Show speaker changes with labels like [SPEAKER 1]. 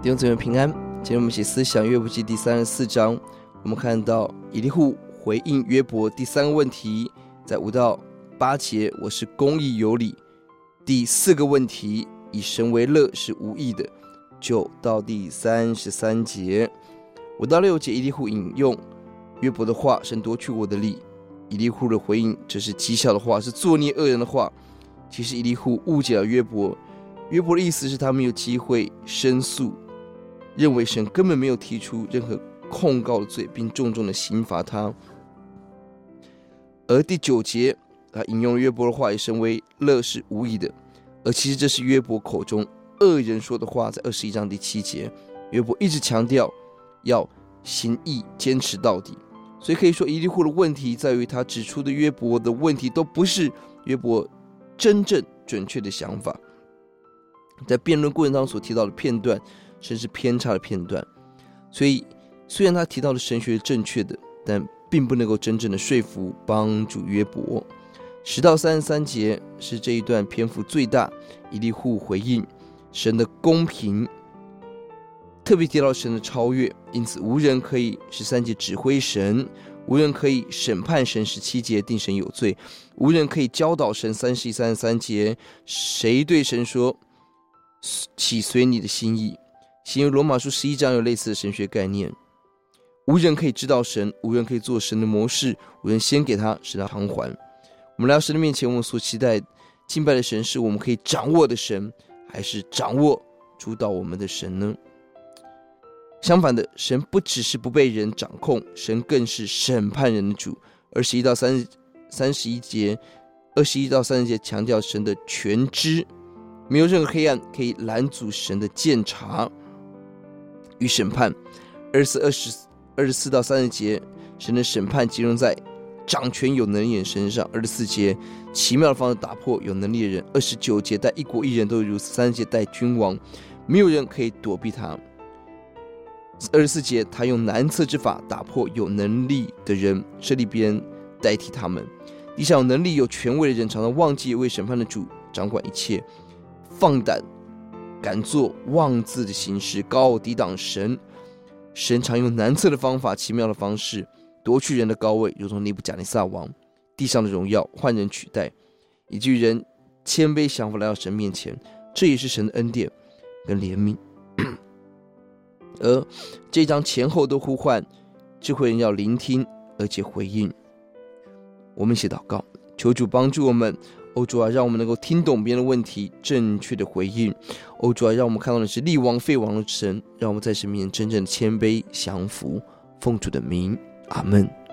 [SPEAKER 1] 弟兄姊妹平安。今天我们写思想约伯记第三十四章。我们看到以利户回应约伯第三个问题，在五到八节，我是公义有理。第四个问题，以神为乐是无益的。九到第三十三节，五到六节，以利户引用约伯的话，神夺去我的力。以利户的回应，这是讥笑的话，是作孽恶人的话。其实以利户误解了约伯，约伯的意思是他没有机会申诉，认为神根本没有提出任何控告的罪，并重重的刑罚他。而第九节，他引用约伯的话，以神为乐是无益的。而其实这是约伯口中恶人说的话，在二十一章第七节，约伯一直强调要行义，坚持到底。所以可以说，以利户的问题在于他指出的约伯的问题都不是约伯真正准确的想法。在辩论过程当中所提到的片段，甚至偏差的片段。所以，虽然他提到的神学是正确的，但并不能够真正的说服帮助约伯。十到三十三节是这一段篇幅最大，以利户回应神的公平，特别提到神的超越，因此无人可以十三节指挥神，无人可以审判神十七节定神有罪，无人可以教导神三十一、三十三节，谁对神说，岂随你的心意？新约罗马书十一章有类似的神学概念，无人可以知道神，无人可以做神的模式，无人先给他使他偿还。我们来到神的面前，我们所期待敬拜的神是我们可以掌握的神，还是掌握主导我们的神呢？相反的，神不只是不被人掌控，神更是审判人的主。二十一到三十三十一节，二十一到三十节强调神的全知，没有任何黑暗可以拦阻神的鉴察与审判。二十四、二十二十四到三十节，神的审判集中在。掌权有能力人身上，二十四节奇妙的方式打破有能力的人；二十九节待一国一人都如此；三十节待君王，没有人可以躲避他。二十四节他用难测之法打破有能力的人，设立别人代替他们。地上有能力有权威的人，常常忘记为审判的主掌管一切，放胆敢做妄自的行事，高傲抵挡神。神常用难测的方法，奇妙的方式。夺去人的高位，如同尼布甲尼撒王，地上的荣耀换人取代，以至于人谦卑降服来到神面前，这也是神的恩典跟怜悯。而这章前后都呼唤智慧人要聆听，而且回应。我们一起祷告，求主帮助我们，欧主啊，让我们能够听懂别人的问题，正确的回应。欧主啊，让我们看到的是立王废王的神，让我们在神面前真正的谦卑降服，奉主的名。阿门。